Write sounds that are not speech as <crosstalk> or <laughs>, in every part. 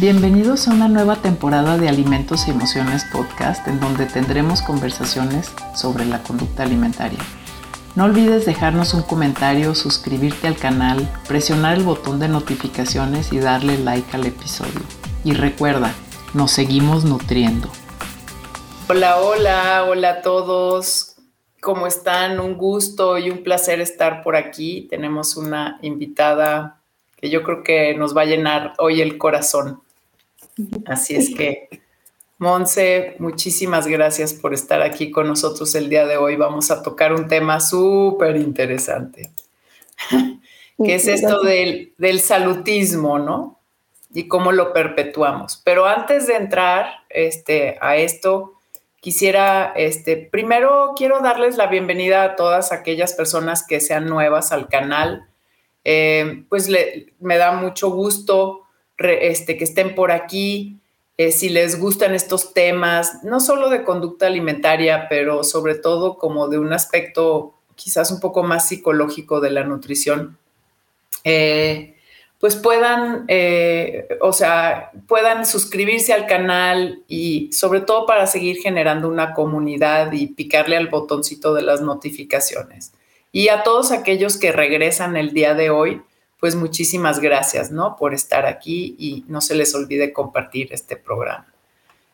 Bienvenidos a una nueva temporada de Alimentos y Emociones Podcast en donde tendremos conversaciones sobre la conducta alimentaria. No olvides dejarnos un comentario, suscribirte al canal, presionar el botón de notificaciones y darle like al episodio. Y recuerda, nos seguimos nutriendo. Hola, hola, hola a todos. ¿Cómo están? Un gusto y un placer estar por aquí. Tenemos una invitada que yo creo que nos va a llenar hoy el corazón. Así es que, Monse, muchísimas gracias por estar aquí con nosotros el día de hoy. Vamos a tocar un tema súper interesante, que es esto del, del salutismo, ¿no? Y cómo lo perpetuamos. Pero antes de entrar este, a esto, quisiera, este, primero quiero darles la bienvenida a todas aquellas personas que sean nuevas al canal. Eh, pues me da mucho gusto este, que estén por aquí, eh, si les gustan estos temas, no solo de conducta alimentaria, pero sobre todo como de un aspecto quizás un poco más psicológico de la nutrición, eh, pues puedan, eh, o sea, puedan suscribirse al canal y sobre todo para seguir generando una comunidad y picarle al botoncito de las notificaciones. Y a todos aquellos que regresan el día de hoy, pues muchísimas gracias, ¿no? Por estar aquí y no se les olvide compartir este programa.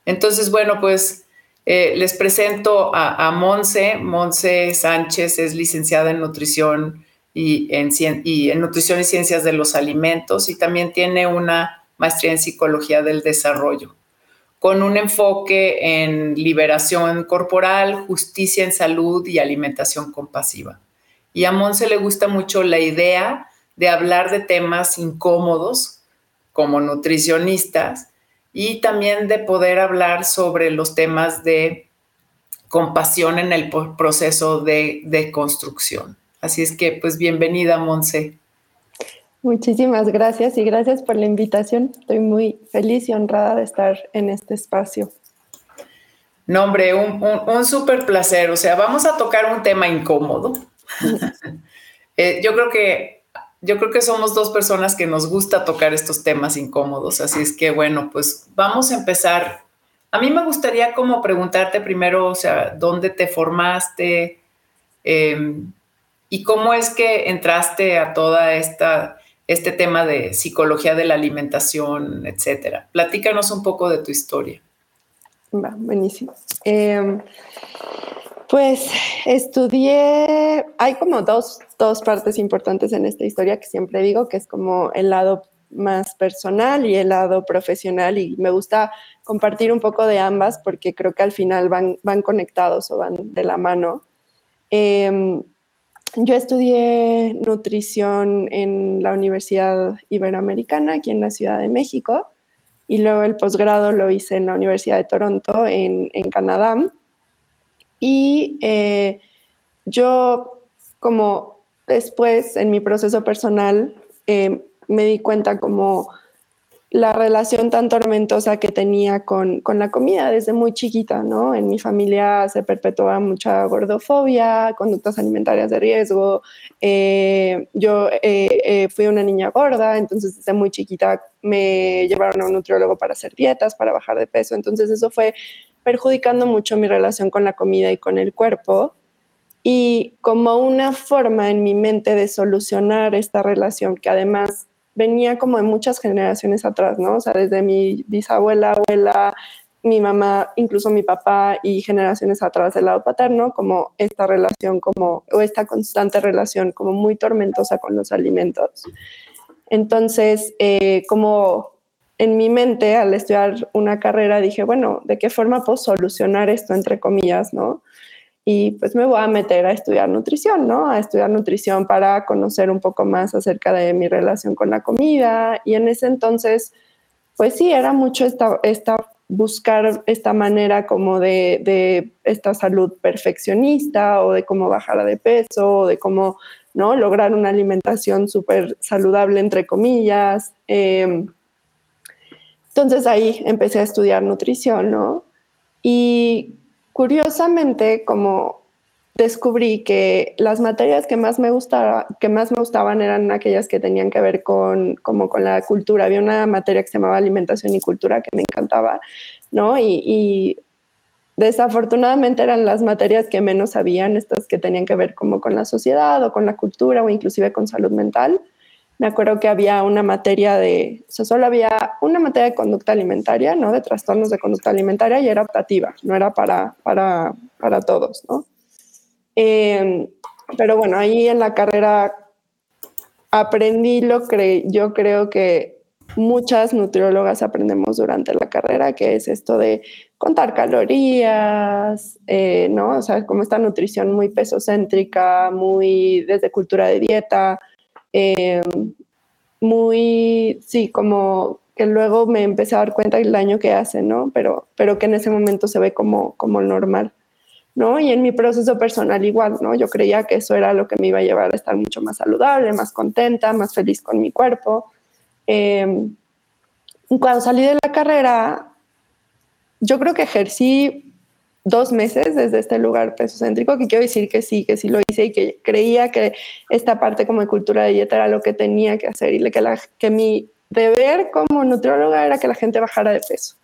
Entonces, bueno, pues eh, les presento a, a, Monse. Monse Sánchez es licenciada en nutrición y en, y en nutrición y ciencias de los alimentos y también tiene una maestría en psicología del desarrollo con un enfoque en liberación corporal, justicia en salud y alimentación compasiva. Y a Monse le gusta mucho la idea de hablar de temas incómodos como nutricionistas y también de poder hablar sobre los temas de compasión en el proceso de, construcción. Así es que, pues, bienvenida, Monse. Muchísimas gracias y gracias por la invitación. Estoy muy feliz y honrada de estar en este espacio. No, hombre, un, un, súper placer. O sea, vamos a tocar un tema incómodo. <laughs> Eh, yo creo que yo creo que somos dos personas que nos gusta tocar estos temas incómodos, así es que bueno, pues vamos a empezar. A mí me gustaría como preguntarte primero, o sea, ¿dónde te formaste? Em, ¿Y cómo es que entraste a toda esta, este tema de psicología de la alimentación, etcétera? Platícanos un poco de tu historia. Va, buenísimo. Em, pues estudié, hay como dos, partes importantes en esta historia que siempre digo, que es como el lado más personal y el lado profesional y me gusta compartir un poco de ambas porque creo que al final van, van conectados o van de la mano. Em, yo estudié nutrición en la Universidad Iberoamericana aquí en la Ciudad de México y luego el posgrado lo hice en la Universidad de Toronto en, en Canadá y eh, yo, como después en mi proceso personal, eh, me di cuenta como la relación tan tormentosa que tenía con, con, la comida desde muy chiquita, ¿no? En mi familia se perpetuaba mucha gordofobia, conductas alimentarias de riesgo. Eh, yo fui una niña gorda, entonces desde muy chiquita me llevaron a un nutriólogo para hacer dietas, para bajar de peso. Entonces eso fue perjudicando mucho mi relación con la comida y con el cuerpo. Y como una forma en mi mente de solucionar esta relación, que además venía como de muchas generaciones atrás, ¿no? O sea, desde mi bisabuela, abuela, mi mamá, incluso mi papá y generaciones atrás del lado paterno, como esta relación, como, o esta constante relación como muy tormentosa con los alimentos. Entonces, eh, como en mi mente, al estudiar una carrera, dije, bueno, ¿de qué forma puedo solucionar esto, entre comillas, no? Y pues me voy a meter a estudiar nutrición, ¿no? A estudiar nutrición para conocer un poco más acerca de mi relación con la comida. Y en ese entonces, pues sí, era mucho esta, esta buscar esta manera como de, de, esta salud perfeccionista o de cómo bajar de peso o de cómo, ¿no? Lograr una alimentación súper saludable, entre comillas. Eh, entonces ahí empecé a estudiar nutrición, ¿no? Y curiosamente, como descubrí que las materias que más me gustaba, que más me gustaban eran aquellas que tenían que ver con como con la cultura. Había una materia que se llamaba alimentación y cultura que me encantaba, ¿no? Y, desafortunadamente eran las materias que menos sabían, estas que tenían que ver como con la sociedad o con la cultura o inclusive con salud mental. Me acuerdo que había una materia de, o sea, solo había una materia de conducta alimentaria, ¿no? De trastornos de conducta alimentaria y era optativa, no era para, para, para todos, ¿no? Em, pero bueno, ahí en la carrera aprendí lo que yo creo que muchas nutriólogas aprendemos durante la carrera, que es esto de contar calorías, eh, ¿no? O sea, como esta nutrición muy pesocéntrica, muy desde cultura de dieta, em, muy, sí, como que luego me empecé a dar cuenta del daño que hace, ¿no? Pero, pero que en ese momento se ve como, como normal. ¿no? Y en mi proceso personal igual, ¿no? Yo creía que eso era lo que me iba a llevar a estar mucho más saludable, más contenta, más feliz con mi cuerpo. Em, cuando salí de la carrera, yo creo que ejercí dos meses desde este lugar pesocéntrico, que quiero decir que sí, que sí lo hice y que creía que esta parte como de cultura de dieta era lo que tenía que hacer y que, la, que mi deber como nutrióloga era que la gente bajara de peso.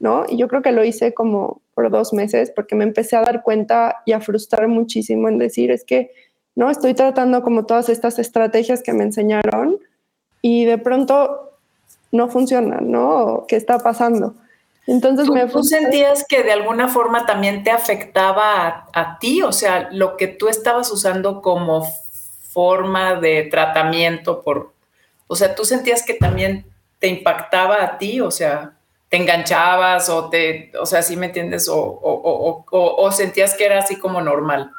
¿no? Y yo creo que lo hice como por dos meses porque me empecé a dar cuenta y a frustrar muchísimo en decir, es que, ¿no? Estoy tratando como todas estas estrategias que me enseñaron y de pronto no funcionan, ¿no? ¿Qué está pasando? Entonces ¿Tú, me ¿Tú sentías que de alguna forma también te afectaba a, a, ti? O sea, lo que tú estabas usando como forma de tratamiento por... O sea, ¿tú sentías que también te impactaba a ti? O sea te enganchabas o te, o sea, ¿sí me entiendes? O, sentías que era así como normal.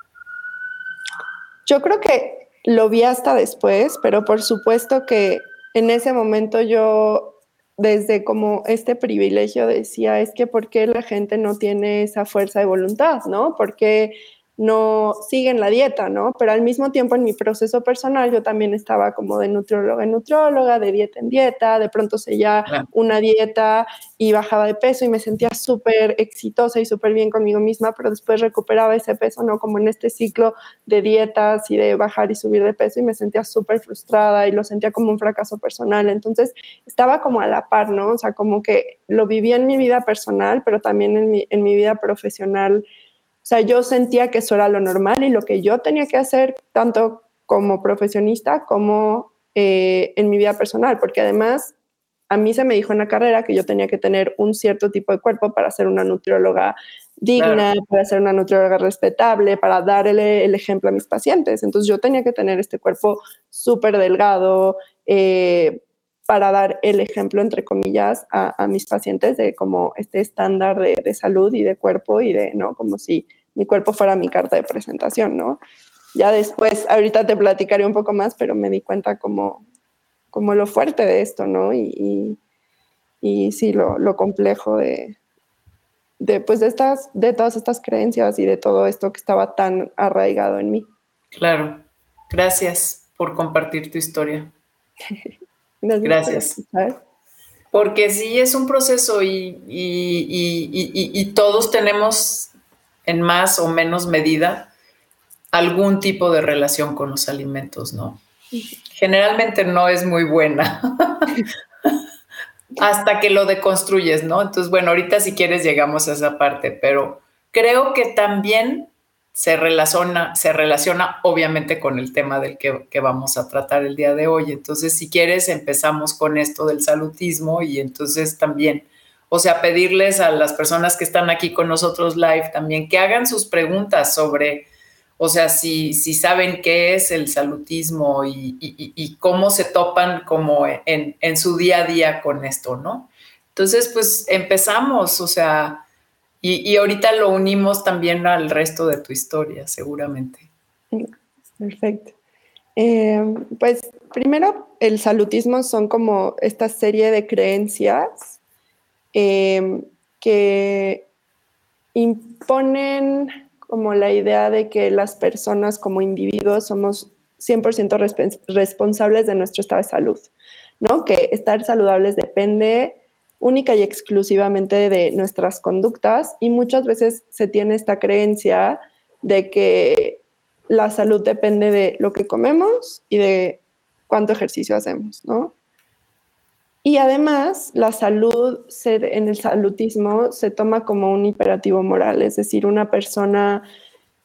Yo creo que lo vi hasta después, pero por supuesto que en ese momento yo desde como este privilegio decía, es que ¿por qué la gente no tiene esa fuerza de voluntad, no? Porque no siguen la dieta, ¿no? Pero al mismo tiempo en mi proceso personal yo también estaba como de nutrióloga en nutrióloga, de dieta en dieta, de pronto seguía una dieta y bajaba de peso y me sentía súper exitosa y súper bien conmigo misma, pero después recuperaba ese peso, ¿no? Como en este ciclo de dietas y de bajar y subir de peso y me sentía súper frustrada y lo sentía como un fracaso personal. Entonces estaba como a la par, ¿no? O sea, como que lo vivía en mi vida personal, pero también en mi, en mi vida profesional o sea, yo sentía que eso era lo normal y lo que yo tenía que hacer tanto como profesionista como eh, en mi vida personal, porque además a mí se me dijo en la carrera que yo tenía que tener un cierto tipo de cuerpo para ser una nutrióloga digna, para ser una nutrióloga respetable, para darle el ejemplo a mis pacientes. Entonces yo tenía que tener este cuerpo súper delgado eh, para dar el ejemplo, entre comillas, a, mis pacientes de como este estándar de, de, salud y de cuerpo y de, ¿no? Como si mi cuerpo fuera mi carta de presentación, ¿no? Ya después, ahorita te platicaré un poco más, pero me di cuenta como, como lo fuerte de esto, ¿no? Y, y, sí, lo, lo, complejo de, de, pues de, estas, de todas estas creencias y de todo esto que estaba tan arraigado en mí. Claro, gracias por compartir tu historia. <laughs> gracias. Porque sí es un proceso y, y, todos tenemos en más o menos medida algún tipo de relación con los alimentos, ¿no? Generalmente no es muy buena <laughs> hasta que lo deconstruyes, ¿no? Entonces, bueno, ahorita si quieres llegamos a esa parte, pero creo que también se relaciona, se relaciona obviamente con el tema del que, que, vamos a tratar el día de hoy. Entonces, si quieres, empezamos con esto del salutismo y entonces también o sea, pedirles a las personas que están aquí con nosotros live también que hagan sus preguntas sobre, o sea, si, si saben qué es el salutismo y, cómo se topan como en, en, su día a día con esto, ¿no? Entonces, pues empezamos, o sea, y, ahorita lo unimos también al resto de tu historia, seguramente. Perfecto. Eh, pues primero, el salutismo son como esta serie de creencias Em, que imponen como la idea de que las personas como individuos somos 100% responsables de nuestro estado de salud, ¿no? Que estar saludables depende única y exclusivamente de nuestras conductas y muchas veces se tiene esta creencia de que la salud depende de lo que comemos y de cuánto ejercicio hacemos, ¿no? Y además, la salud en el salutismo se toma como un imperativo moral, es decir, una persona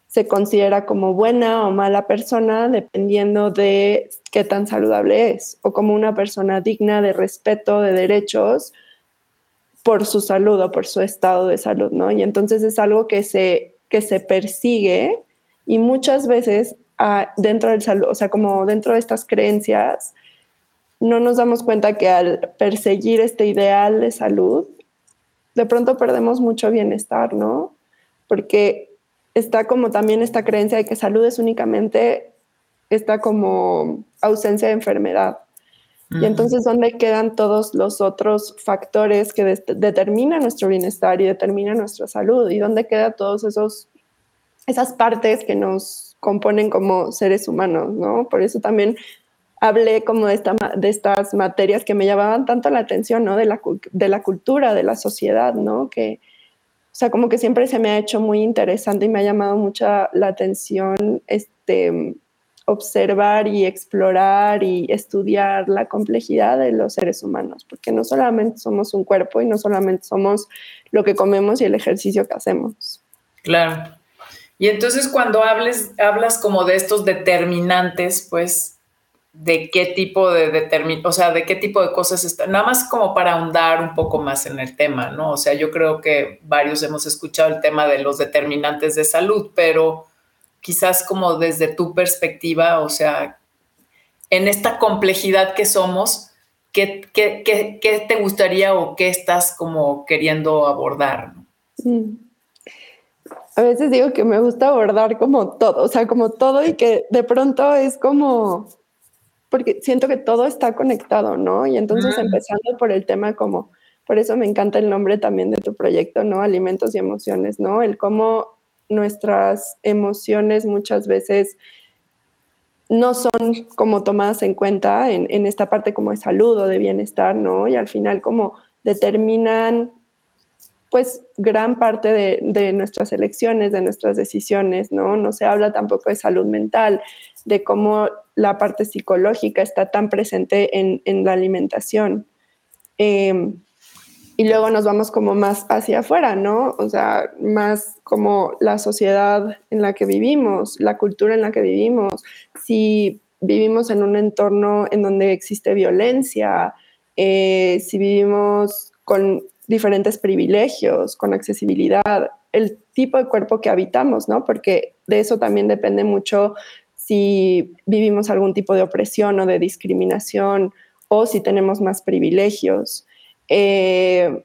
se considera como buena o mala persona dependiendo de qué tan saludable es, o como una persona digna de respeto, de derechos, por su salud o por su estado de salud, ¿no? Y entonces es algo que se, que se persigue y muchas veces ah, dentro del salud, o sea, como dentro de estas creencias, no nos damos cuenta que al perseguir este ideal de salud, de pronto perdemos mucho bienestar, ¿no? Porque está como también esta creencia de que salud es únicamente esta como ausencia de enfermedad. Y entonces, ¿dónde quedan todos los otros factores que determinan nuestro bienestar y determinan nuestra salud? ¿Y dónde quedan todos esos esas partes que nos componen como seres humanos, ¿no? Por eso también hablé como de, esta, de estas materias que me llamaban tanto la atención, ¿no? De la, de la cultura, de la sociedad, ¿no? Que, o sea, como que siempre se me ha hecho muy interesante y me ha llamado mucha la atención este, observar y explorar y estudiar la complejidad de los seres humanos, porque no solamente somos un cuerpo y no solamente somos lo que comemos y el ejercicio que hacemos. Claro. Y entonces cuando hables, hablas como de estos determinantes, pues, de qué tipo de o sea, de qué tipo de cosas están, nada más como para ahondar un poco más en el tema, ¿no? O sea, yo creo que varios hemos escuchado el tema de los determinantes de salud, pero quizás como desde tu perspectiva, o sea, en esta complejidad que somos, ¿qué, qué, qué, te gustaría o qué estás como queriendo abordar? Mm a veces digo que me gusta abordar como todo, o sea, como todo y que de pronto es como, porque siento que todo está conectado, ¿no? Y entonces empezando por el tema como, por eso me encanta el nombre también de tu proyecto, ¿no? Alimentos y emociones, ¿no? El cómo nuestras emociones muchas veces no son como tomadas en cuenta en, en esta parte como de salud o de bienestar, ¿no? Y al final como determinan pues gran parte de, nuestras elecciones, de nuestras decisiones, ¿no? No se habla tampoco de salud mental, de cómo la parte psicológica está tan presente en, la alimentación. Em, y luego nos vamos como más hacia afuera, ¿no? O sea, más como la sociedad en la que vivimos, la cultura en la que vivimos, si vivimos en un entorno en donde existe violencia, eh, si vivimos con diferentes privilegios, con accesibilidad, el tipo de cuerpo que habitamos, ¿no? Porque de eso también depende mucho si vivimos algún tipo de opresión o de discriminación o si tenemos más privilegios. Eh,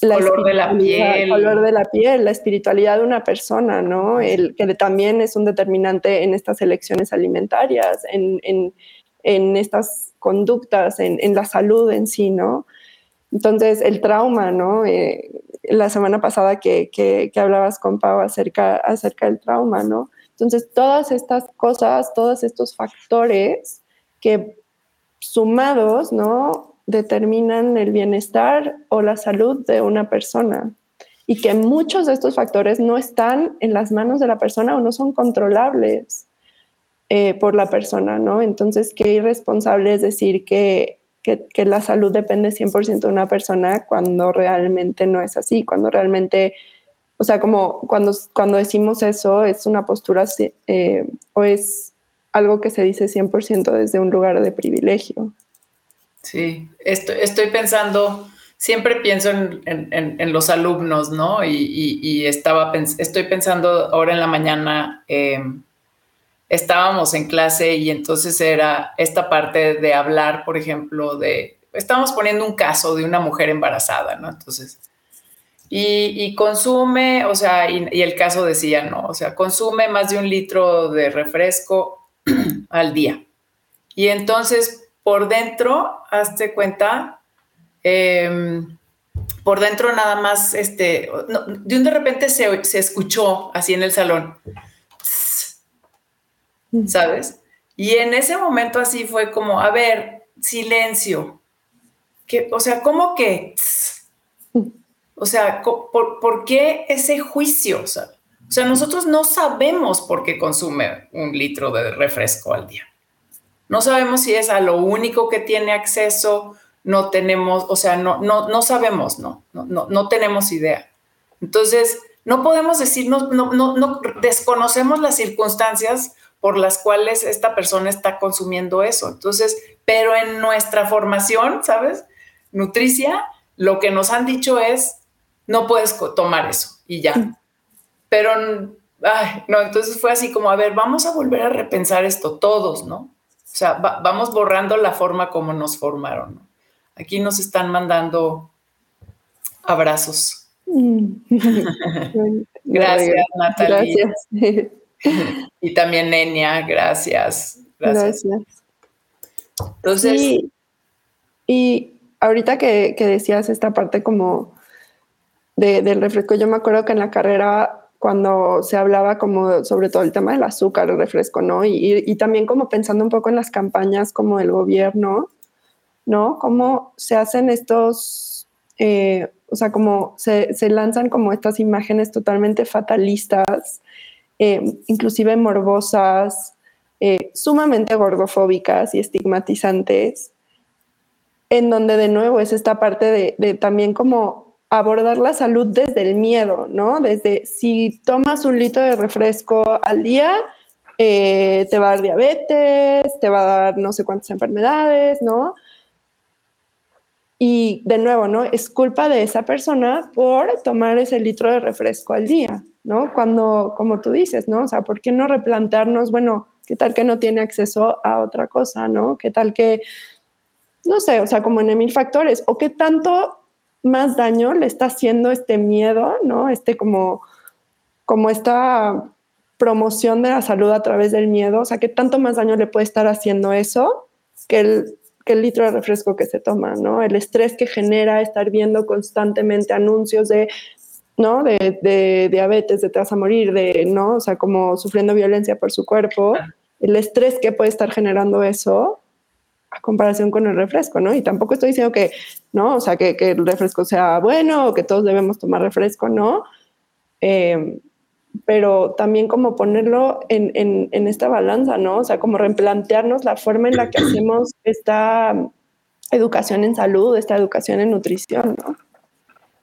la color de la piel. color de la piel, la espiritualidad de una persona, ¿no? El que también es un determinante en estas elecciones alimentarias, en, estas conductas, en, en, la salud en sí, ¿no? Entonces, el trauma, ¿no? Eh, la semana pasada que, que, hablabas con Pau acerca, acerca del trauma, ¿no? Entonces, todas estas cosas, todos estos factores que sumados, ¿no? Determinan el bienestar o la salud de una persona. Y que muchos de estos factores no están en las manos de la persona o no son controlables eh, por la persona, ¿no? Entonces, qué irresponsable es decir que que, la salud depende 100% de una persona cuando realmente no es así, cuando realmente, o sea, como cuando, cuando decimos eso es una postura eh, o es algo que se dice 100% desde un lugar de privilegio. Sí, estoy, estoy pensando, siempre pienso en, los alumnos, ¿no? Y, estaba, estoy pensando ahora en la mañana, eh, estábamos en clase y entonces era esta parte de hablar, por ejemplo, de, estamos poniendo un caso de una mujer embarazada, ¿no? Entonces, y, consume, o sea, y, el caso decía, ¿no? O sea, consume más de un litro de refresco <clears throat> al día. Y entonces, por dentro, hazte cuenta, em, por dentro nada más, este, de un de repente se, se escuchó así en el salón ¿sabes? Y en ese momento así fue como, a ver, silencio. Que, o sea, ¿cómo que? O sea, ¿por, qué ese juicio? O sea, nosotros no sabemos por qué consume un litro de refresco al día. No sabemos si es a lo único que tiene acceso, no tenemos, o sea, no, no, no sabemos, no, no, no, no tenemos idea. Entonces, no podemos decir, no, no, no, desconocemos las circunstancias por las cuales esta persona está consumiendo eso. Entonces, pero en nuestra formación, ¿sabes? Nutricia, lo que nos han dicho es, no puedes tomar eso y ya. Pero, ay, no, entonces fue así como, a ver, vamos a volver a repensar esto todos, ¿no? O sea, vamos borrando la forma como nos formaron, ¿no? Aquí nos están mandando abrazos. <laughs> gracias, Natalia. Gracias. <laughs> y también Nenia, gracias. Gracias. Entonces. Y ahorita que, decías esta parte como del refresco, yo me acuerdo que en la carrera cuando se hablaba como sobre todo el tema del azúcar, el refresco, ¿no? Y, también como pensando un poco en las campañas como el gobierno, ¿no? Cómo se hacen estos, eh, o sea, como se, lanzan como estas imágenes totalmente fatalistas, eh, inclusive morbosas, eh, sumamente gordofóbicas y estigmatizantes, en donde de nuevo es esta parte de, también como abordar la salud desde el miedo, ¿no? Desde si tomas un litro de refresco al día, eh, te va a dar diabetes, te va a dar no sé cuántas enfermedades, ¿no? Y de nuevo, ¿no? Es culpa de esa persona por tomar ese litro de refresco al día, ¿no? Cuando, como tú dices, ¿no? O sea, ¿por qué no replantearnos, bueno, qué tal que no tiene acceso a otra cosa, ¿no? ¿Qué tal que no sé, o sea, como en mil factores, o qué tanto más daño le está haciendo este miedo, ¿no? Este como, como esta promoción de la salud a través del miedo, o sea, qué tanto más daño le puede estar haciendo eso que el, que el litro de refresco que se toma, ¿no? El estrés que genera estar viendo constantemente anuncios de, ¿no? De, de diabetes, de te vas a morir, de, ¿no? O sea, como sufriendo violencia por su cuerpo, el estrés que puede estar generando eso, a comparación con el refresco, ¿no? Y tampoco estoy diciendo que, ¿no? O sea, que, el refresco sea bueno o que todos debemos tomar refresco, ¿no? Em, pero también como ponerlo en, esta balanza, ¿no? O sea, como replantearnos la forma en la que hacemos esta educación en salud, esta educación en nutrición, ¿no?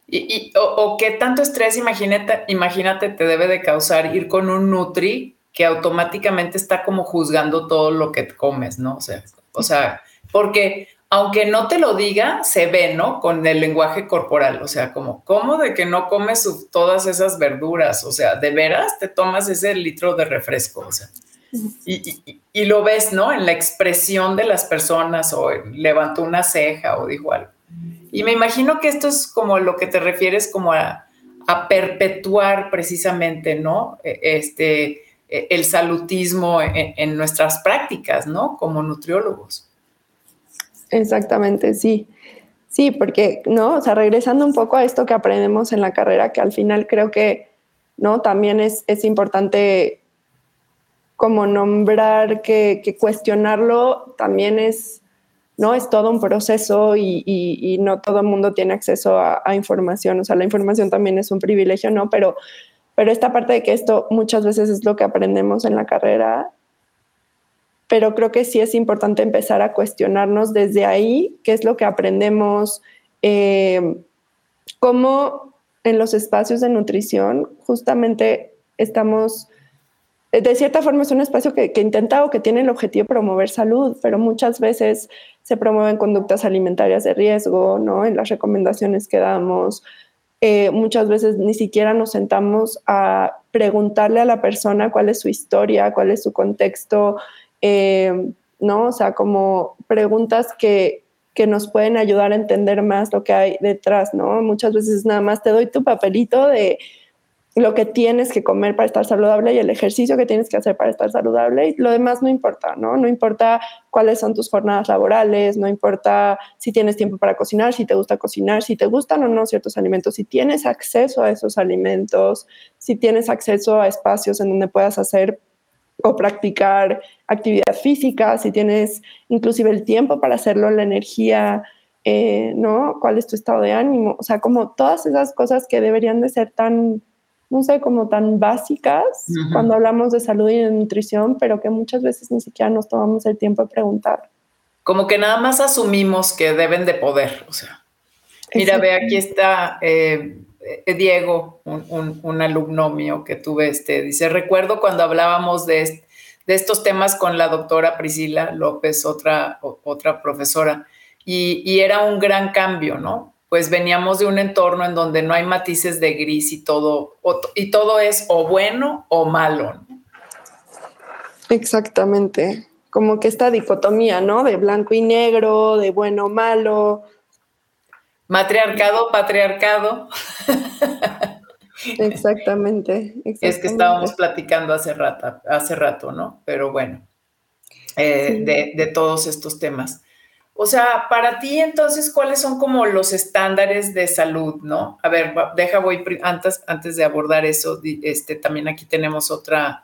Y, o, qué tanto estrés, imagínate, imagínate, te debe de causar ir con un Nutri que automáticamente está como juzgando todo lo que comes, ¿no? O sea, o sea, porque aunque no te lo diga, se ve, ¿no? Con el lenguaje corporal, o sea, como, ¿cómo de que no comes todas esas verduras? O sea, ¿de veras te tomas ese litro de refresco? O sea, y, lo ves, ¿no? En la expresión de las personas, o levantó una ceja, o dijo algo. Y me imagino que esto es como lo que te refieres como a, perpetuar precisamente, ¿no? E, este, el salutismo en, nuestras prácticas, ¿no? Como nutriólogos. Exactamente, sí. Sí, porque, ¿no? O sea, regresando un poco a esto que aprendemos en la carrera, que al final creo que, ¿no? También es, importante como nombrar que, cuestionarlo también es, ¿no? Es todo un proceso y, no todo el mundo tiene acceso a, a, información. O sea, la información también es un privilegio, ¿no? Pero pero esta parte de que esto muchas veces es lo que aprendemos en la carrera, pero creo que sí es importante empezar a cuestionarnos desde ahí qué es lo que aprendemos, eh, cómo en los espacios de nutrición justamente estamos, de cierta forma es un espacio que, que intenta o que tiene el objetivo de promover salud, pero muchas veces se promueven conductas alimentarias de riesgo, ¿no? En las recomendaciones que damos, eh, muchas veces ni siquiera nos sentamos a preguntarle a la persona cuál es su historia, cuál es su contexto, eh, ¿no? O sea, como preguntas que, que nos pueden ayudar a entender más lo que hay detrás, ¿no? Muchas veces nada más te doy tu papelito de lo que tienes que comer para estar saludable y el ejercicio que tienes que hacer para estar saludable y lo demás no importa, ¿no? No importa cuáles son tus jornadas laborales, no importa si tienes tiempo para cocinar, si te gusta cocinar, si te gustan o no ciertos alimentos, si tienes acceso a esos alimentos, si tienes acceso a espacios en donde puedas hacer o practicar actividad física, si tienes inclusive el tiempo para hacerlo, la energía, eh, ¿no? ¿Cuál es tu estado de ánimo? O sea, como todas esas cosas que deberían de ser tan no sé, como tan básicas cuando hablamos de salud y de nutrición, pero que muchas veces ni siquiera nos tomamos el tiempo de preguntar. Como que nada más asumimos que deben de poder, o sea. Mira, ve, aquí está eh, eh, Diego, un, alumno mío que tuve, este, dice, recuerdo cuando hablábamos de, de estos temas con la doctora Priscila López, otra, otra profesora, y, y era un gran cambio, ¿no? Pues veníamos de un entorno en donde no hay matices de gris y todo, y todo es o bueno o malo. Exactamente, como que esta dicotomía, ¿no? De blanco y negro, de bueno o malo. Matriarcado, patriarcado. Exactamente, <laughs> Es que estábamos platicando hace rato, hace rato ¿no? Pero bueno, eh, de, de todos estos temas. O sea, para ti entonces, ¿cuáles son como los estándares de salud, no? A ver, deja voy antes, antes de abordar eso, este, también aquí tenemos otra,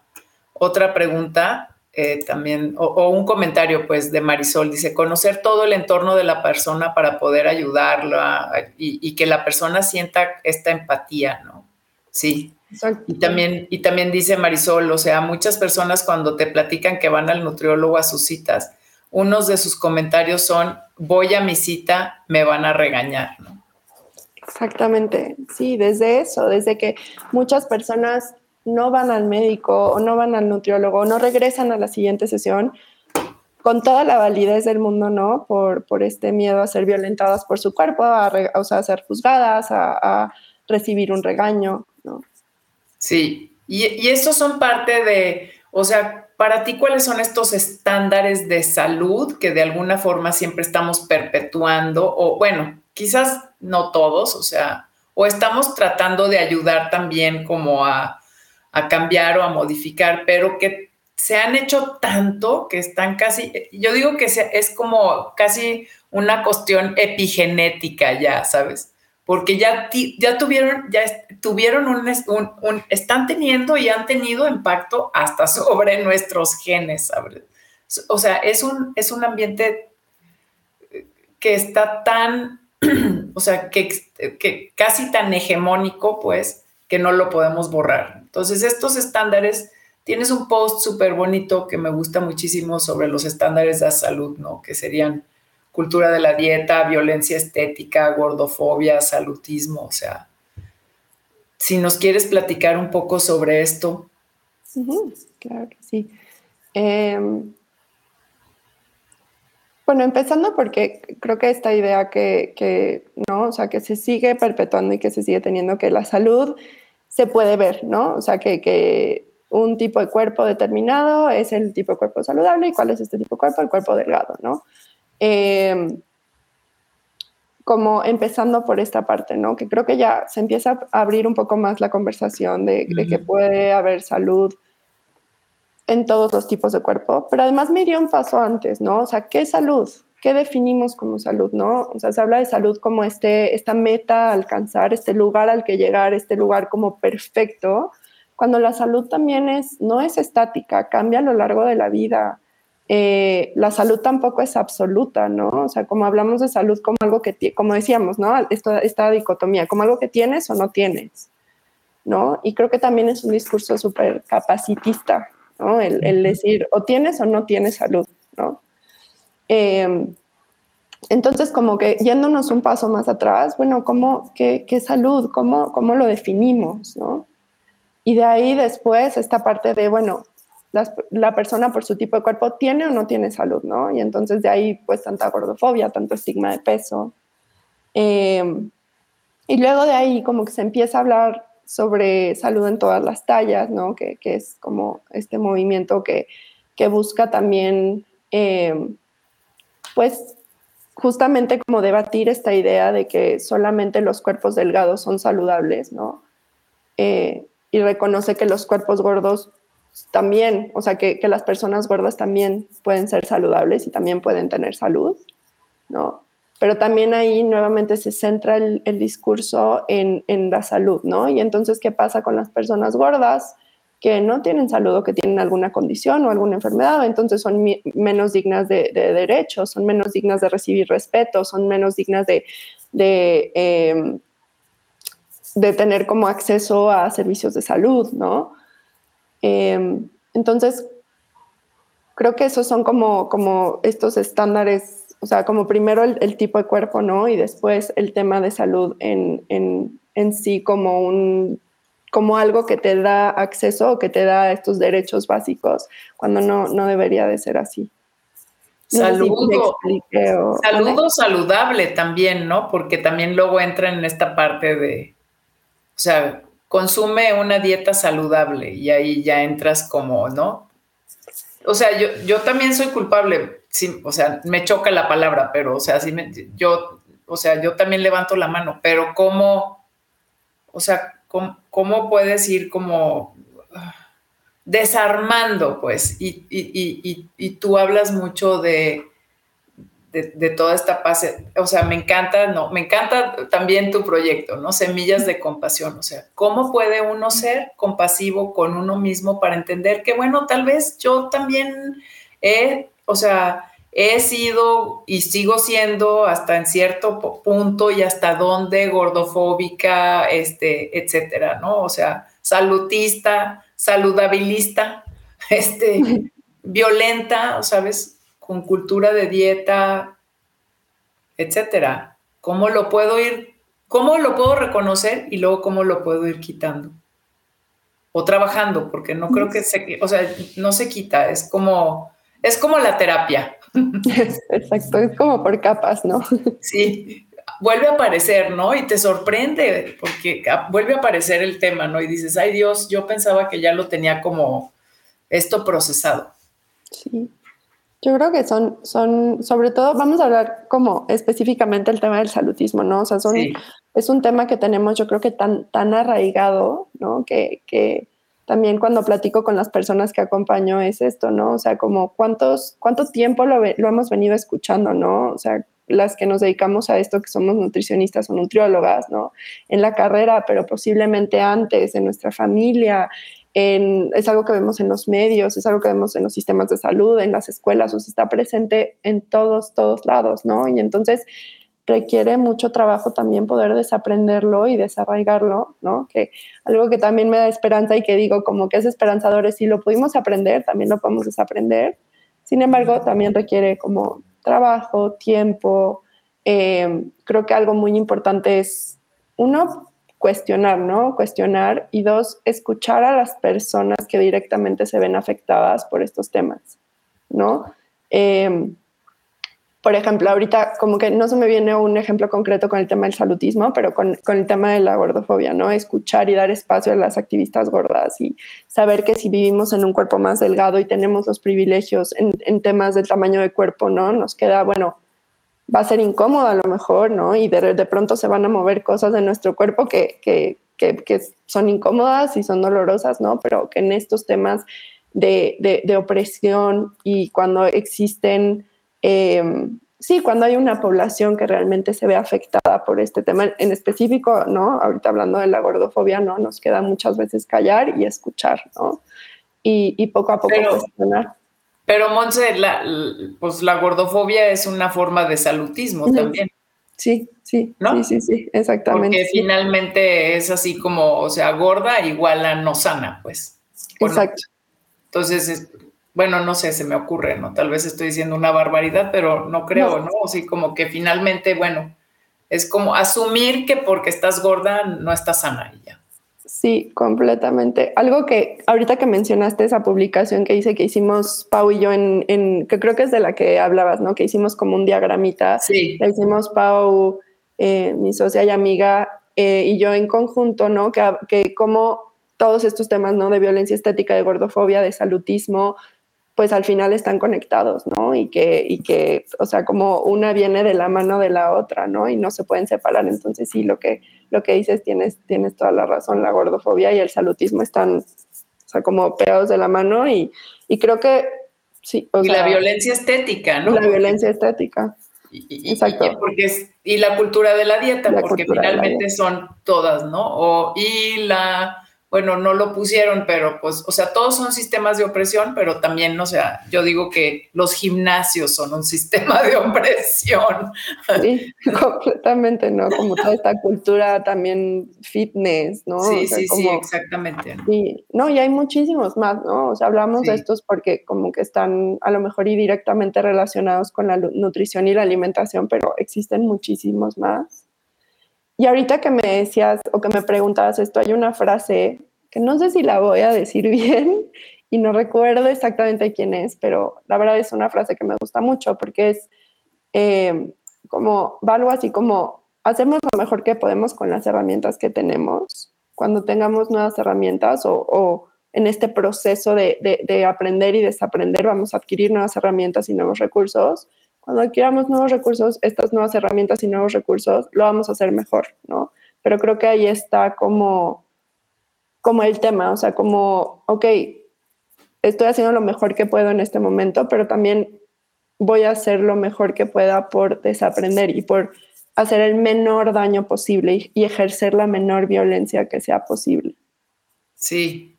otra pregunta, eh, también, o, un comentario pues de Marisol, dice, conocer todo el entorno de la persona para poder ayudarla y, y que la persona sienta esta empatía, ¿no? Sí. Y también, y también dice Marisol, o sea, muchas personas cuando te platican que van al nutriólogo a sus citas, unos de sus comentarios son, voy a mi cita, me van a regañar. Exactamente, sí, desde eso, desde que muchas personas no van al médico o no van al nutriólogo o no regresan a la siguiente sesión con toda la validez del mundo, ¿no? Por, por este miedo a ser violentadas por su cuerpo, a, o sea, a ser juzgadas, a, recibir un regaño, ¿no? Sí, y, y estos son parte de, o sea, para ti, ¿cuáles son estos estándares de salud que de alguna forma siempre estamos perpetuando? O bueno, quizás no todos, o sea, o estamos tratando de ayudar también como a, cambiar o a modificar, pero que se han hecho tanto que están casi, yo digo que es como casi una cuestión epigenética ya, ¿sabes? Porque ya, ya tuvieron, ya tuvieron un, están teniendo y han tenido impacto hasta sobre <laughs> nuestros genes. O sea, es un, es un ambiente que está tan, <clears throat> o sea, que, que casi tan hegemónico, pues, que no lo podemos borrar. Entonces, estos estándares, tienes un post súper bonito que me gusta muchísimo sobre los estándares de salud, ¿no? Que serían cultura de la dieta, violencia estética, gordofobia, salutismo, o sea, si nos quieres platicar un poco sobre esto. claro que sí. Em, bueno, empezando porque creo que esta idea que, ¿no? O sea, que se sigue perpetuando y que se sigue teniendo que la salud se puede ver, ¿no? O sea, que, que un tipo de cuerpo determinado es el tipo de cuerpo saludable y cuál es este tipo de cuerpo, el cuerpo delgado, ¿no? Em, como empezando por esta parte, ¿no? Que creo que ya se empieza a abrir un poco más la conversación de, que puede haber salud en todos los tipos de cuerpo, pero además me iría un paso antes, ¿no? O sea, ¿qué es salud? ¿Qué definimos como salud, no? O sea, se habla de salud como este, esta meta a alcanzar, este lugar al que llegar, este lugar como perfecto, cuando la salud también es, no es estática, cambia a lo largo de la vida. Eh, la salud tampoco es absoluta, ¿no? O sea, como hablamos de salud como algo que, como decíamos, ¿no? Esta, esta dicotomía, como algo que tienes o no tienes, ¿no? Y creo que también es un discurso súper capacitista, ¿no? El, decir, o tienes o no tienes salud, ¿no? Em, entonces, como que yéndonos un paso más atrás, bueno, ¿cómo, qué, qué salud? ¿Cómo, ¿Cómo lo definimos, no? Y de ahí después esta parte de, bueno, la persona por su tipo de cuerpo tiene o no tiene salud, ¿no? Y entonces de ahí pues tanta gordofobia, tanto estigma de peso. Em, y luego de ahí como que se empieza a hablar sobre salud en todas las tallas, ¿no? Que, es como este movimiento que, que busca también, em, pues justamente como debatir esta idea de que solamente los cuerpos delgados son saludables, ¿no? Eh, y reconoce que los cuerpos gordos también, o sea, que, las personas gordas también pueden ser saludables y también pueden tener salud, ¿no? Pero también ahí nuevamente se centra el, discurso en, la salud, ¿no? Y entonces, ¿qué pasa con las personas gordas que no tienen salud o que tienen alguna condición o alguna enfermedad? Entonces son menos dignas de, derechos, son menos dignas de recibir respeto, son menos dignas de, em, de tener como acceso a servicios de salud, ¿no? Em, entonces, creo que esos son como, como estos estándares, o sea, como primero el, tipo de cuerpo, ¿no? Y después el tema de salud en, en, en sí como un como algo que te da acceso o que te da estos derechos básicos, cuando no, no debería de ser así. saludo, saludo saludable también, ¿no? Porque también luego entra en esta parte de, o sea, consume una dieta saludable y ahí ya entras como, ¿no? O sea, yo, yo también soy culpable, sí, o sea, me choca la palabra, pero, o sea, sí me, yo, o sea, yo también levanto la mano, pero ¿cómo, o sea, cómo, puedes ir como desarmando, pues, y, tú hablas mucho de, de, toda esta paz, o sea, me encanta, no, me encanta también tu proyecto, ¿no? Semillas de compasión, o sea, ¿cómo puede uno ser compasivo con uno mismo para entender que, bueno, tal vez yo también he, o sea, he sido y sigo siendo hasta en cierto punto y hasta dónde gordofóbica, este, etcétera, ¿no? O sea, salutista, saludabilista, <laughs> este, violenta, ¿sabes? Con cultura de dieta, etcétera. ¿Cómo lo puedo ir, cómo lo puedo reconocer y luego cómo lo puedo ir quitando? O trabajando, porque no creo que se, o sea, no se quita, es como, es como la terapia. Exacto, es como por capas, ¿no? Sí, vuelve a aparecer, ¿no? Y te sorprende porque vuelve a aparecer el tema, ¿no? Y dices, ay Dios, yo pensaba que ya lo tenía como esto procesado. Sí. Yo creo que son, son, sobre todo, vamos a hablar como específicamente el tema del salutismo, ¿no? O sea, son, es un tema que tenemos, yo creo que tan, tan arraigado, ¿no? Que, que, también cuando platico con las personas que acompaño es esto, ¿no? O sea, como cuántos, cuánto tiempo lo, lo hemos venido escuchando, ¿no? O sea, las que nos dedicamos a esto, que somos nutricionistas o nutriólogas, ¿no? En la carrera, pero posiblemente antes, en nuestra familia, en, es algo que vemos en los medios, es algo que vemos en los sistemas de salud, en las escuelas, o está presente en todos, todos lados, ¿no? Y entonces requiere mucho trabajo también poder desaprenderlo y desarraigarlo, ¿no? Que algo que también me da esperanza y que digo como que es esperanzador es si lo pudimos aprender, también lo podemos desaprender. Sin embargo, también requiere como trabajo, tiempo. Eh, creo que algo muy importante es, uno, cuestionar, ¿no? Cuestionar y dos, escuchar a las personas que directamente se ven afectadas por estos temas, ¿no? Eh, por ejemplo, ahorita como que no se me viene un ejemplo concreto con el tema del salutismo, pero con, el tema de la gordofobia, ¿no? Escuchar y dar espacio a las activistas gordas y saber que si vivimos en un cuerpo más delgado y tenemos los privilegios en, temas del tamaño de cuerpo, ¿no? Nos queda, bueno, va a ser incómodo a lo mejor, ¿no? Y de, de pronto se van a mover cosas de nuestro cuerpo que, que, que, son incómodas y son dolorosas, ¿no? Pero que en estos temas de, de, de opresión y cuando existen Em, sí, cuando hay una población que realmente se ve afectada por este tema en específico, ¿no? Ahorita hablando de la gordofobia, ¿no? Nos queda muchas veces callar y escuchar, ¿no? Y, poco a poco pero, cuestionar. Pero, Monse, la, pues la gordofobia es una forma de salutismo también. Sí, sí, ¿no? sí, sí, sí, exactamente. Porque finalmente es así como, o sea, gorda igual a no sana, pues. Exacto. Entonces, bueno, no sé, se me ocurre, ¿no? Tal vez estoy diciendo una barbaridad, pero no creo, ¿no? O sí, como que finalmente, bueno, es como asumir que porque estás gorda no estás sana y ya. Sí, completamente. Algo que ahorita que mencionaste esa publicación que hice que hicimos Pau y yo en, en que creo que es de la que hablabas, ¿no? Que hicimos como un diagramita. Sí. Le hicimos Pau, eh, mi socia y amiga, eh, y yo en conjunto, ¿no? Que, que como todos estos temas, ¿no? De violencia estética, de gordofobia, de salutismo, pues al final están conectados, ¿no? Y que, y que, o sea, como una viene de la mano de la otra, ¿no? Y no se pueden separar. Entonces, sí, lo que, lo que dices, tienes, tienes toda la razón, la gordofobia y el salutismo están, o sea, como pegados de la mano y, y creo que, sí. y la violencia estética, ¿no? La violencia estética. Y, Exacto. porque es, y la cultura de la dieta, porque finalmente son todas, ¿no? O, y la bueno, no lo pusieron, pero pues, o sea, todos son sistemas de opresión, pero también, o sea, yo digo que los gimnasios son un <laughs> sistema de opresión. Sí, <laughs> completamente, ¿no? Como toda esta cultura también fitness, ¿no? Sí, sí, sí, exactamente. Sí, no, y hay muchísimos más, ¿no? O sea, hablamos de estos porque como que están a lo mejor y directamente relacionados con la nutrición y la alimentación, pero existen muchísimos más. Y ahorita que me decías o que me preguntabas esto, hay una frase que no sé si la voy a decir <laughs> bien y no recuerdo exactamente quién es, pero la verdad es una frase que me gusta mucho porque es eh, como, va algo así como, hacemos lo mejor que podemos con las herramientas que tenemos. Cuando tengamos nuevas herramientas o, en este proceso de, de aprender y desaprender, vamos a adquirir nuevas herramientas y nuevos recursos cuando adquiramos nuevos recursos, estas nuevas herramientas y nuevos recursos, lo vamos a hacer mejor, ¿no? Pero creo que ahí está como, como el tema, o sea, como, ok, estoy haciendo lo mejor que puedo en este momento, pero también voy a hacer lo mejor que pueda por desaprender y por hacer el menor daño posible y, ejercer la menor violencia que sea posible. Sí,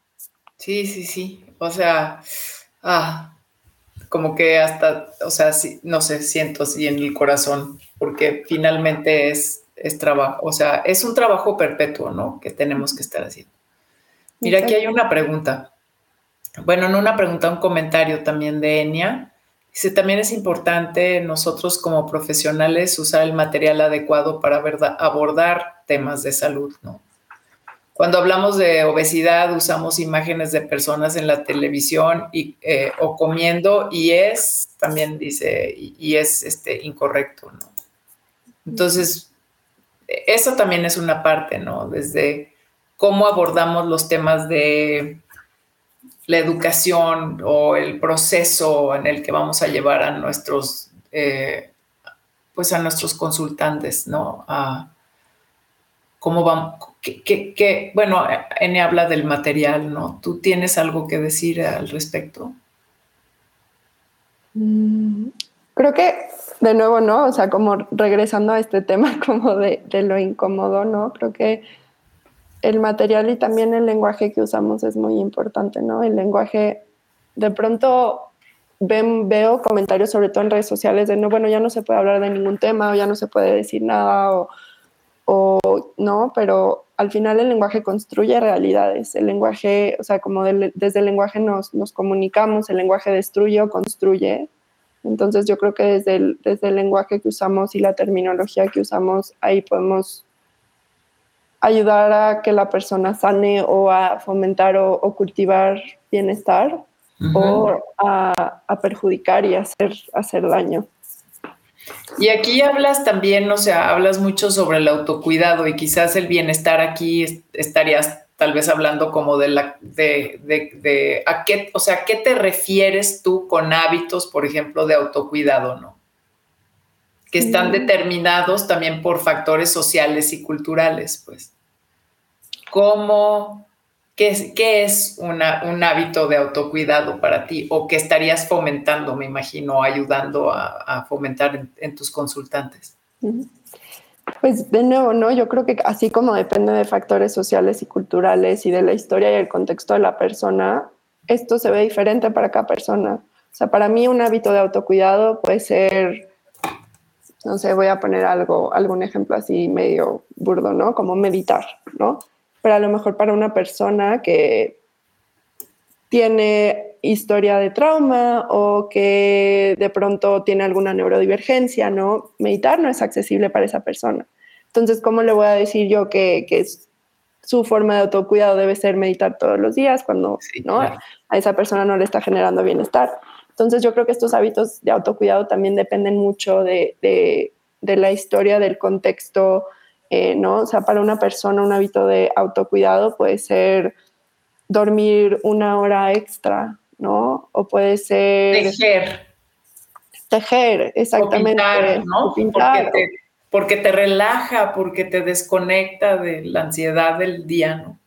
sí, sí, sí. O sea, ah, como que hasta, o sea, no sé, siento así en el corazón, porque finalmente es, es trabajo, o sea, es un trabajo perpetuo, ¿no? Que tenemos que estar haciendo. Mira, aquí hay una pregunta. Bueno, no una pregunta, un comentario también de Enia. Dice, también es importante nosotros como profesionales usar el material adecuado para abordar temas de salud, ¿no? Cuando hablamos de obesidad, usamos imágenes de personas en la televisión y, eh, o comiendo y es, también dice, y, es este, incorrecto, ¿no? Entonces, eso también es una parte, ¿no? Desde cómo abordamos los temas de la educación o el proceso en el que vamos a llevar a nuestros, eh, pues a nuestros consultantes, ¿no? Cómo vamos, que, bueno, N habla del material, ¿no? ¿Tú tienes algo que decir al respecto? Mm, creo que, de nuevo, ¿no? O sea, como regresando a este tema <laughs> como de, lo incómodo, ¿no? Creo que el material y también el lenguaje que usamos es muy importante, ¿no? El lenguaje, de pronto veo comentarios, sobre todo en redes sociales, de no, bueno, ya no se puede hablar de ningún tema o ya no se puede decir nada o o no, pero al final el lenguaje construye realidades. El lenguaje, o sea, como desde el lenguaje nos, nos, comunicamos, el lenguaje destruye o construye. Entonces yo creo que desde el, desde el lenguaje que usamos y la terminología que usamos, ahí podemos ayudar a que la persona sane o a fomentar o, cultivar bienestar o a, a, perjudicar y hacer, hacer daño. Y aquí hablas también, o sea, hablas mucho sobre el autocuidado y quizás el bienestar aquí estarías tal vez hablando como de la, de, de, a qué, o sea, ¿qué te refieres tú con hábitos, por ejemplo, de autocuidado, no? Que están mm. determinados también por factores sociales y culturales, pues. ¿Cómo, ¿Qué es, un hábito de autocuidado para ti o que estarías fomentando, me imagino, ayudando a, fomentar en, tus consultantes? Pues de nuevo, ¿no? Yo creo que así como depende de factores sociales y culturales y de la historia y el contexto de la persona, esto se ve diferente para cada persona. O sea, para mí un hábito de autocuidado puede ser, no sé, voy a poner algo, algún ejemplo así medio burdo, ¿no? Como meditar, ¿no? Pero a lo mejor para una persona que tiene historia de trauma o que de pronto tiene alguna neurodivergencia, ¿no? Meditar no es accesible para esa persona. Entonces, ¿cómo le voy a decir yo que, que su forma de autocuidado debe ser meditar todos los días cuando ¿no? a esa persona no le está generando bienestar? Entonces, yo creo que estos hábitos de autocuidado también dependen mucho de, de, de la historia, del contexto, eh, ¿no? O sea, para una persona un hábito de autocuidado puede ser dormir una hora extra, ¿no? O puede ser... Tejer. Tejer, exactamente. O pintar, ¿no? Porque, te, porque te relaja, porque te desconecta de la ansiedad del día, ¿no?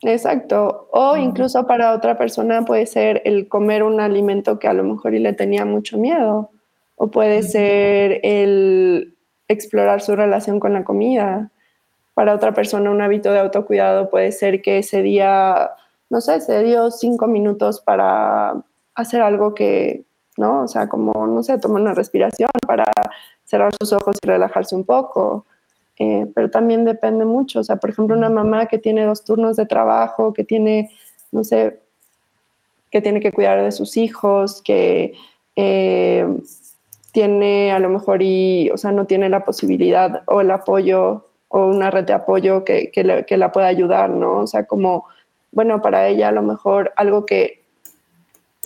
Exacto. O incluso para otra persona puede ser el comer un alimento que a lo mejor y le tenía mucho miedo. O puede ser el explorar su relación con la comida. para otra persona un hábito de autocuidado puede ser que ese día, no sé, se dio cinco minutos para hacer algo que, ¿no? O sea, como, no sé, tomar una respiración para cerrar sus ojos y relajarse un poco. Eh, pero también depende mucho. O sea, por ejemplo, una mamá que tiene dos turnos de trabajo, que tiene, no sé, que tiene que cuidar de sus hijos, que eh, tiene a lo mejor y, o sea, no tiene la posibilidad o el apoyo o una red de apoyo que, que, la pueda ayudar, ¿no? O sea, como, bueno, para ella a lo mejor algo que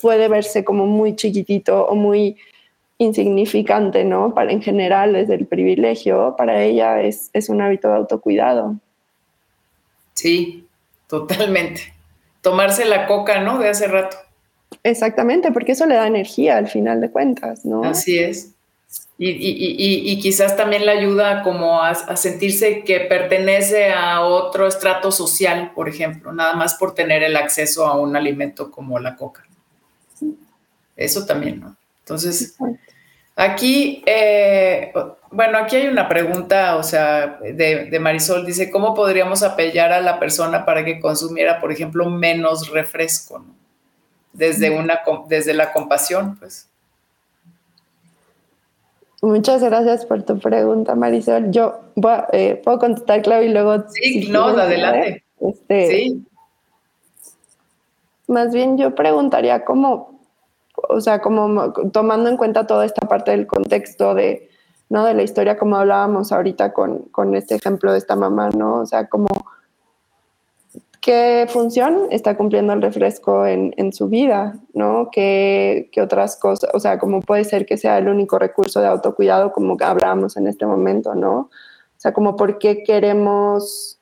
puede verse como muy chiquitito o muy insignificante, ¿no? Para en general, desde el privilegio, para ella es, es un hábito de autocuidado. Sí, totalmente. Tomarse la coca, ¿no? De hace rato. Exactamente, porque eso le da energía al final de cuentas, ¿no? Así es. Y, quizás también le ayuda como a, sentirse que pertenece a otro estrato social, por ejemplo, nada más por tener el acceso a un alimento como la coca. Eso también, ¿no? Entonces, aquí, eh, bueno, aquí hay una pregunta, o sea, de, de, Marisol, dice, ¿cómo podríamos apoyar a la persona para que consumiera, por ejemplo, menos refresco? ¿no? Desde, una, desde la compasión, pues. Muchas gracias por tu pregunta, Marisol. Yo eh, puedo contestar, Claudia, y luego... Sí, no, adelante. Este, sí. Más bien yo preguntaría cómo, o sea, como tomando en cuenta toda esta parte del contexto de, ¿no? De la historia, como hablábamos ahorita con, con este ejemplo de esta mamá, ¿no? O sea, como qué función está cumpliendo el refresco en, su vida, ¿no? ¿Qué, otras cosas, o sea, cómo puede ser que sea el único recurso de autocuidado como hablábamos en este momento, ¿no? O sea, como por qué queremos,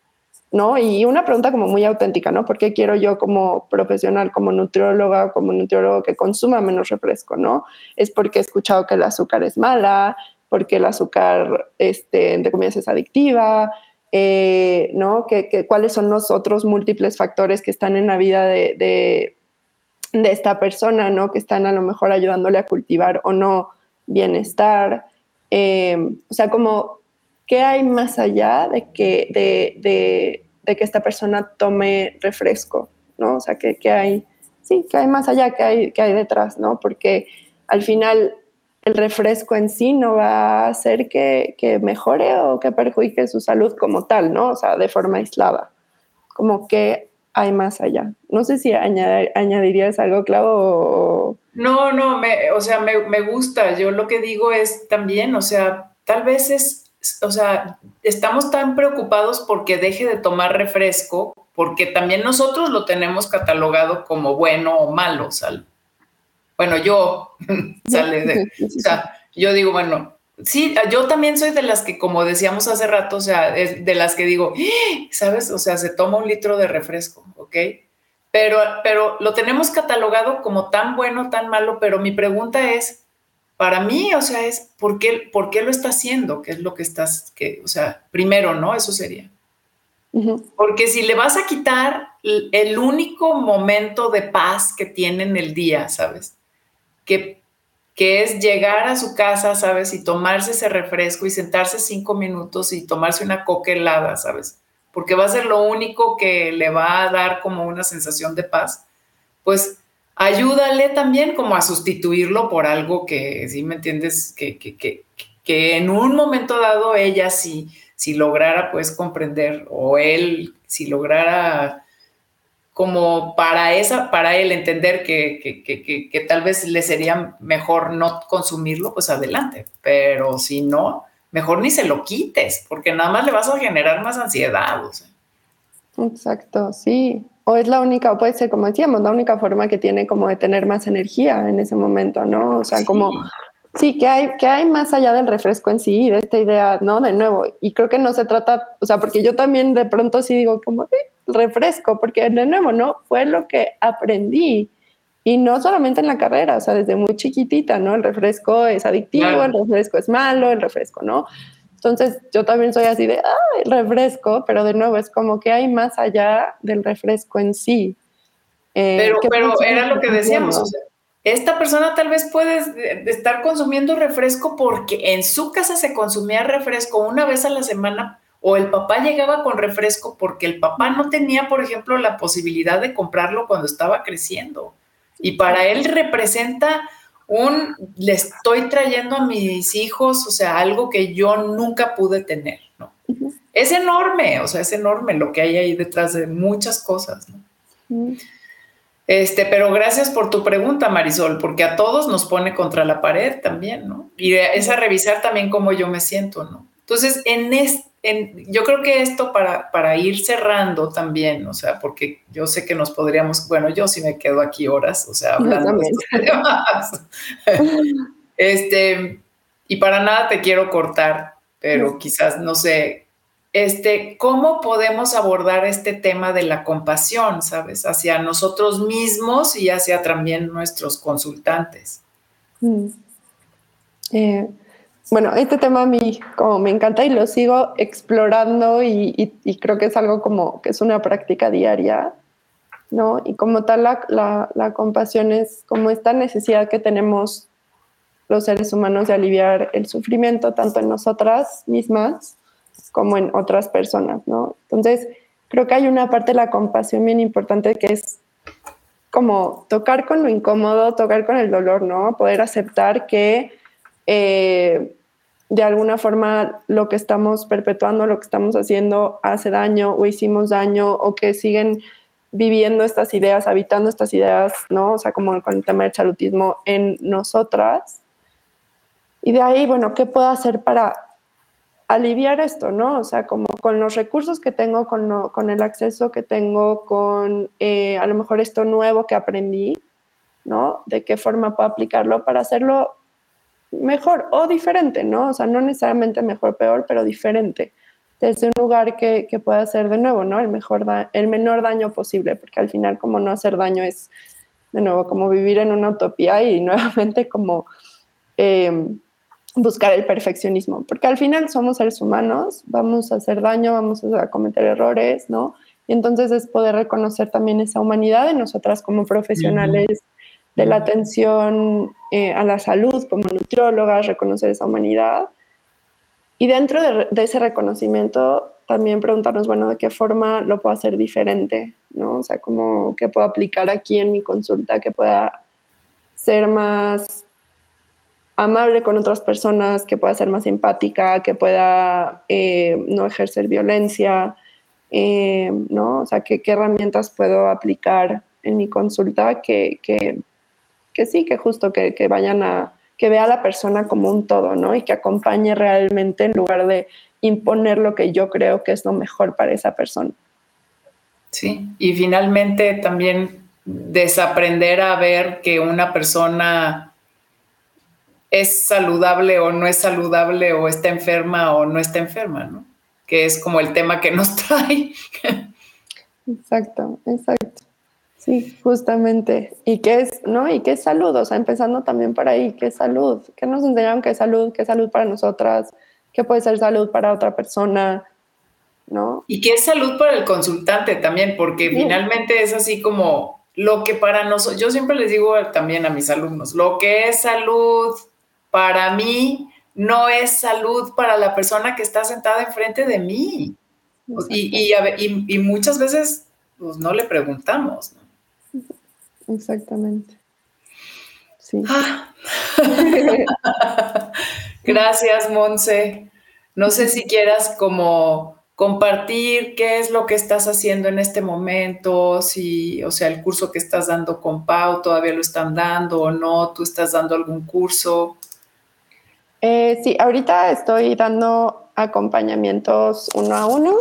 ¿no? Y una pregunta como muy auténtica, ¿no? ¿Por qué quiero yo como profesional, como nutrióloga, como nutriólogo que consuma menos refresco, ¿no? Es porque he escuchado que el azúcar es mala, porque el azúcar, este, entre comillas, es adictiva, eh, ¿no? Que, cuáles son los otros múltiples factores que están en la vida de, de, esta persona, ¿no? Que están a lo mejor ayudándole a cultivar o no bienestar. Eh, o sea, como, ¿qué hay más allá de que, de, de, que esta persona tome refresco, ¿no? O sea, ¿qué, hay? Sí, ¿qué hay más allá? ¿Qué hay, qué hay detrás, ¿no? Porque al final el refresco en sí no va a hacer que, mejore o que perjudique su salud como tal, ¿no? O sea, de forma aislada. Como que hay más allá. No sé si añadirías algo, Clavo. No, no, me, o sea, me, me, gusta. Yo lo que digo es también, o sea, tal vez es, o sea, estamos tan preocupados porque deje de tomar refresco, porque también nosotros lo tenemos catalogado como bueno o malo, ¿sale? Bueno, yo <laughs> sale de, <laughs> o sea, yo digo, bueno, sí, yo también soy de las que, como decíamos hace rato, o sea, de las que digo, ¡Ah!", ¿sabes? O sea, se toma un litro de refresco, ¿ok? Pero, pero lo tenemos catalogado como tan bueno, tan malo, pero mi pregunta es, para mí, o sea, es, ¿por qué, ¿por qué lo está haciendo? ¿Qué es lo que estás, que, o sea, primero, ¿no? Eso sería. Porque si le vas a quitar el único momento de paz que tiene en el día, ¿sabes? Que, que es llegar a su casa, ¿sabes? Y tomarse ese refresco y sentarse cinco minutos y tomarse una coca helada, ¿sabes? Porque va a ser lo único que le va a dar como una sensación de paz. Pues ayúdale también como a sustituirlo por algo que, ¿sí me entiendes? Que, que, que, que en un momento dado ella sí, si lograra pues comprender o él si lograra como para, esa, para él entender que, tal vez le sería mejor no consumirlo, pues adelante. Pero si no, mejor ni se lo quites, porque nada más le vas a generar más ansiedad. Exacto, sí. O es la única, o puede ser, como decíamos, la única forma que tiene como de tener más energía en ese momento, ¿no? O sea, como Sí, que hay, que hay más allá del refresco en sí, de esta idea, ¿no? De nuevo, y creo que no se trata, o sea, porque yo también de pronto sí digo como, eh, refresco, porque de nuevo, ¿no? Fue lo que aprendí. Y no solamente en la carrera, o sea, desde muy chiquitita, ¿no? El refresco es adictivo, el refresco es malo, el refresco, ¿no? Entonces yo también soy así de, ah, el refresco, pero de nuevo es como que hay más allá del refresco en sí. Eh, pero pero era lo que decíamos, o sea, esta persona tal vez puede estar consumiendo refresco porque en su casa se consumía refresco una vez a la semana o el papá llegaba con refresco porque el papá no tenía, por ejemplo, la posibilidad de comprarlo cuando estaba creciendo. Y para él representa un, le estoy trayendo a mis hijos, o sea, algo que yo nunca pude tener, ¿no? Es enorme, o sea, es enorme lo que hay ahí detrás de muchas cosas, ¿no? Este, pero gracias por tu pregunta, Marisol, porque a todos nos pone contra la pared también, ¿no? Y es a revisar también cómo yo me siento, ¿no? Entonces, en este, yo creo que esto para, para ir cerrando también, o sea, porque yo sé que nos podríamos, bueno, yo sí me quedo aquí horas, o sea, hablando de temas. este, y para nada te quiero cortar, pero quizás, no sé, este, ¿cómo podemos abordar este tema de la compasión, sabes, hacia nosotros mismos y hacia también nuestros consultantes? Mm. Eh, bueno, este tema a mí como me encanta y lo sigo explorando y, creo que es algo como que es una práctica diaria, ¿no? Y como tal la, la, compasión es como esta necesidad que tenemos los seres humanos de aliviar el sufrimiento tanto en nosotras mismas como en otras personas, ¿no? Entonces, creo que hay una parte de la compasión bien importante que es como tocar con lo incómodo, tocar con el dolor, ¿no? Poder aceptar que eh, de alguna forma lo que estamos perpetuando, lo que estamos haciendo hace daño o hicimos daño o que siguen viviendo estas ideas, habitando estas ideas, ¿no? O sea, como con el tema del chalutismo en nosotras. Y de ahí, bueno, ¿qué puedo hacer para aliviar esto, ¿no? O sea, como con los recursos que tengo, con, con el acceso que tengo, con eh, a lo mejor esto nuevo que aprendí, ¿no? De qué forma puedo aplicarlo para hacerlo mejor o diferente, ¿no? O sea, no necesariamente mejor o peor, pero diferente. Desde un lugar que, que pueda ser de nuevo, ¿no? El, mejor el menor daño posible, porque al final como no hacer daño es, de nuevo, como vivir en una utopía y <laughs> nuevamente como em, buscar el perfeccionismo, porque al final somos seres humanos, vamos a hacer daño, vamos a cometer errores, ¿no? Y entonces es poder reconocer también esa humanidad en nosotras como profesionales de la atención eh, a la salud como nutriólogas, reconocer esa humanidad. Y dentro de, ese reconocimiento, también preguntarnos, bueno, ¿de qué forma lo puedo hacer diferente? ¿no? O sea, ¿cómo, ¿qué puedo aplicar aquí en mi consulta que pueda ser más amable con otras personas, que pueda ser más empática, que pueda eh, no ejercer violencia, eh, ¿no? O sea, ¿qué, ¿qué, herramientas puedo aplicar en mi consulta que, que que sí, que justo que, vayan a, que vea a la persona como un todo, ¿no? Y que acompañe realmente en lugar de imponer lo que yo creo que es lo mejor para esa persona. Sí, y finalmente también desaprender a ver que una persona es saludable o no es saludable o está enferma o no está enferma, ¿no? Que es como el tema que nos <laughs> trae. Exacto, exacto. Sí, justamente. ¿Y qué es, no? ¿Y qué es salud? O sea, empezando también por ahí, ¿qué es salud? ¿Qué nos enseñaron qué es salud? ¿Qué es salud para nosotras? ¿Qué puede ser salud para otra persona? ¿No? Y qué es salud para el consultante también, porque finalmente es así como lo que para nosotros, yo siempre les digo también a mis alumnos, lo que es salud para mí no es salud para la persona que está sentada enfrente de mí. Y, y, y, muchas veces pues, no le preguntamos. ¿no? Exactamente. Sí. Ah. <laughs> Gracias, Monse. No sé si quieras como compartir qué es lo que estás haciendo en este momento, si, o sea, el curso que estás dando con Pau, todavía lo están dando o no, tú estás dando algún curso. Eh, sí, ahorita estoy dando acompañamientos uno a uno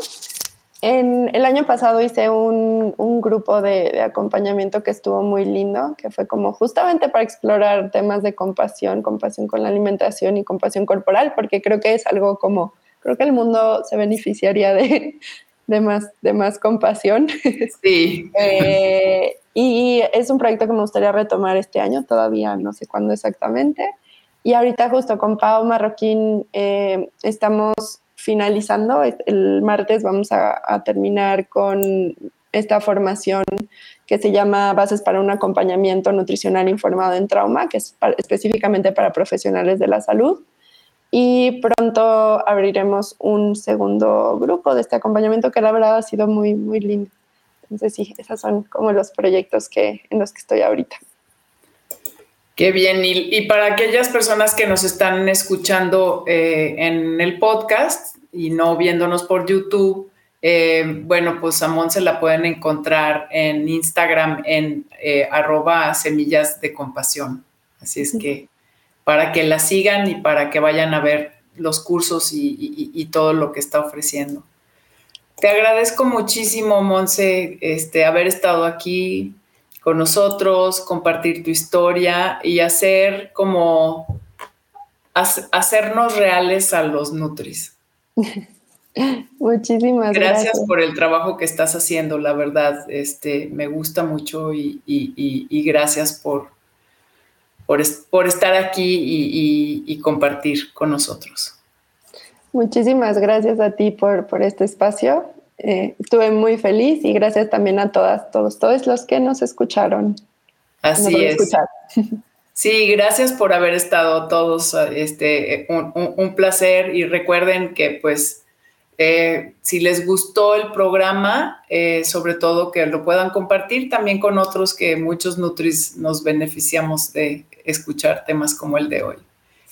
en, el año pasado hice un, un grupo de, de, acompañamiento que estuvo muy lindo, que fue como justamente para explorar temas de compasión, compasión con la alimentación y compasión corporal, porque creo que es algo como, creo que el mundo se beneficiaría de, de más, de más compasión. Sí. <laughs> eh, y es un proyecto que me gustaría retomar este año, todavía no sé cuándo exactamente. Y ahorita justo con Pau Marroquín eh, estamos finalizando. El martes vamos a, terminar con esta formación que se llama Bases para un acompañamiento nutricional informado en trauma, que es específicamente para profesionales de la salud. y pronto abriremos un segundo grupo de este acompañamiento que la verdad ha sido muy, muy lindo. Entonces sí, esos son como los proyectos que, en los que estoy ahorita. Qué bien. Y, para aquellas personas que nos están escuchando eh, en el podcast y no viéndonos por YouTube, eh, bueno, pues a Mon se la pueden encontrar en Instagram en eh, arroba semillas de compasión. Así es que para que la sigan y para que vayan a ver los cursos y, todo lo que está ofreciendo. Te agradezco muchísimo, Monse, este, haber estado aquí con nosotros, compartir tu historia y hacer como hacernos reales a los Nutris. <laughs> Muchísimas gracias. Gracias por el trabajo que estás haciendo, la verdad, este, me gusta mucho y, gracias por, por, estar aquí y, compartir con nosotros. Muchísimas gracias a ti por, por este espacio. Eh, estuve muy feliz y gracias también a todas, todos, todos los que nos escucharon. Así es. Sí, gracias por haber estado todos. Este, un, un placer y recuerden que pues eh, si les gustó el programa, eh, sobre todo que lo puedan compartir también con otros que muchos Nutris nos beneficiamos de escuchar temas como el de hoy.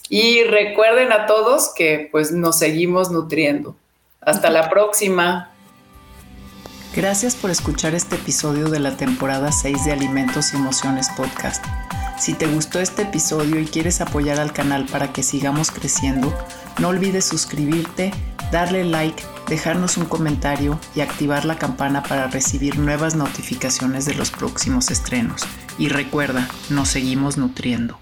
Y recuerden a todos que pues nos seguimos nutriendo. Hasta la próxima. Gracias por escuchar este episodio de la temporada 6 de Alimentos y Emociones Podcast. Si te gustó este episodio y quieres apoyar al canal para que sigamos creciendo, no olvides suscribirte darle like, dejarnos un comentario y activar la campana para recibir nuevas notificaciones de los próximos estrenos. Y recuerda, nos seguimos nutriendo.